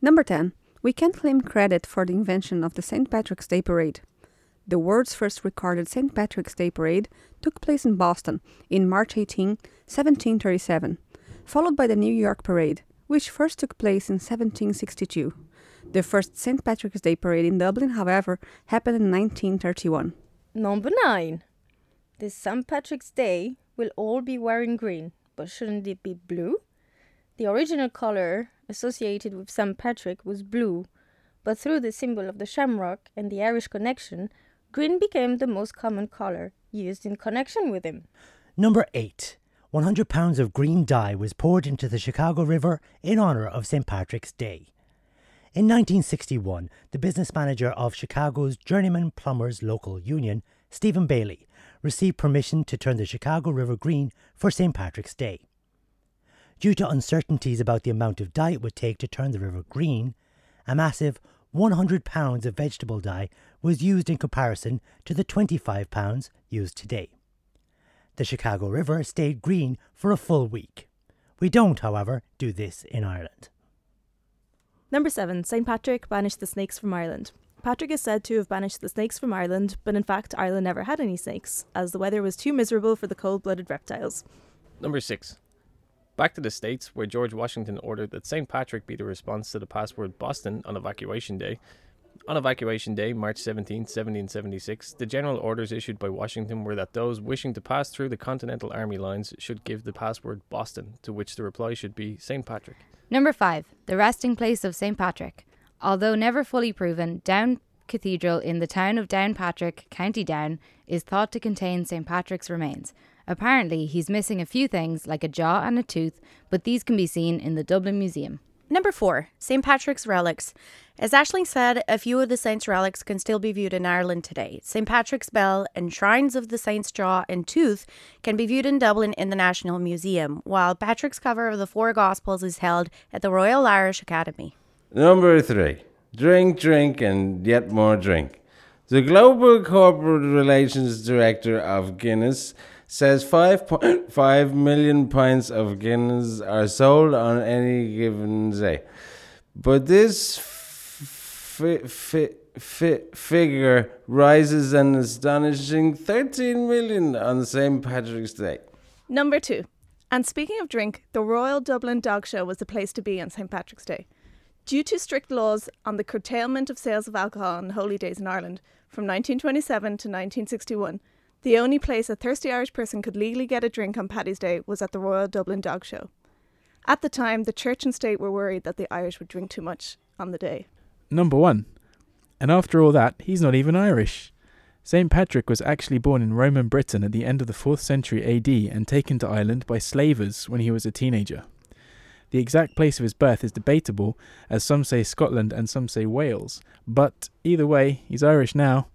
Number 10. We can claim credit for the invention of the St. Patrick's Day Parade. The world's first recorded St. Patrick's Day Parade took place in Boston in March 18, 1737, followed by the New York Parade, which first took place in 1762. The first St. Patrick's Day Parade in Dublin, however, happened in 1931. Number 9. This St. Patrick's Day will all be wearing green, but shouldn't it be blue? The original color associated with St. Patrick was blue, but through the symbol of the shamrock and the Irish connection, green became the most common color used in connection with him. Number 8. 100 pounds of green dye was poured into the Chicago River in honor of St. Patrick's Day. In 1961, the business manager of Chicago's Journeyman Plumbers Local Union, Stephen Bailey, received permission to turn the Chicago River green for St. Patrick's Day. Due to uncertainties about the amount of dye it would take to turn the river green, a massive 100 pounds of vegetable dye was used in comparison to the 25 pounds used today. The Chicago River stayed green for a full week. We don't, however, do this in Ireland. Number 7. St. Patrick banished the snakes from Ireland. Patrick is said to have banished the snakes from Ireland, but in fact, Ireland never had any snakes, as the weather was too miserable for the cold blooded reptiles. Number 6. Back to the States, where George Washington ordered that St. Patrick be the response to the password Boston on Evacuation Day. On Evacuation Day, March 17, 1776, the general orders issued by Washington were that those wishing to pass through the Continental Army lines should give the password Boston, to which the reply should be St. Patrick. Number 5. The resting place of St. Patrick. Although never fully proven, Down Cathedral in the town of Downpatrick, County Down, is thought to contain St. Patrick's remains. Apparently, he's missing a few things like a jaw and a tooth, but these can be seen in the Dublin Museum. Number four, St. Patrick's relics. As Ashling said, a few of the saint's relics can still be viewed in Ireland today. St. Patrick's bell and shrines of the saint's jaw and tooth can be viewed in Dublin in the National Museum, while Patrick's cover of the Four Gospels is held at the Royal Irish Academy. Number three, drink, drink, and yet more drink. The Global Corporate Relations Director of Guinness says 5.5 million pints of Guinness are sold on any given day. But this fi- fi- fi- figure rises an astonishing 13 million on St. Patrick's Day. Number two. And speaking of drink, the Royal Dublin Dog Show was the place to be on St. Patrick's Day. Due to strict laws on the curtailment of sales of alcohol on holy days in Ireland from 1927 to 1961, the only place a thirsty Irish person could legally get a drink on Paddy's Day was at the Royal Dublin Dog Show. At the time, the church and state were worried that the Irish would drink too much on the day. Number one. And after all that, he's not even Irish. St. Patrick was actually born in Roman Britain at the end of the 4th century AD and taken to Ireland by slavers when he was a teenager. The exact place of his birth is debatable, as some say Scotland and some say Wales, but either way, he's Irish now.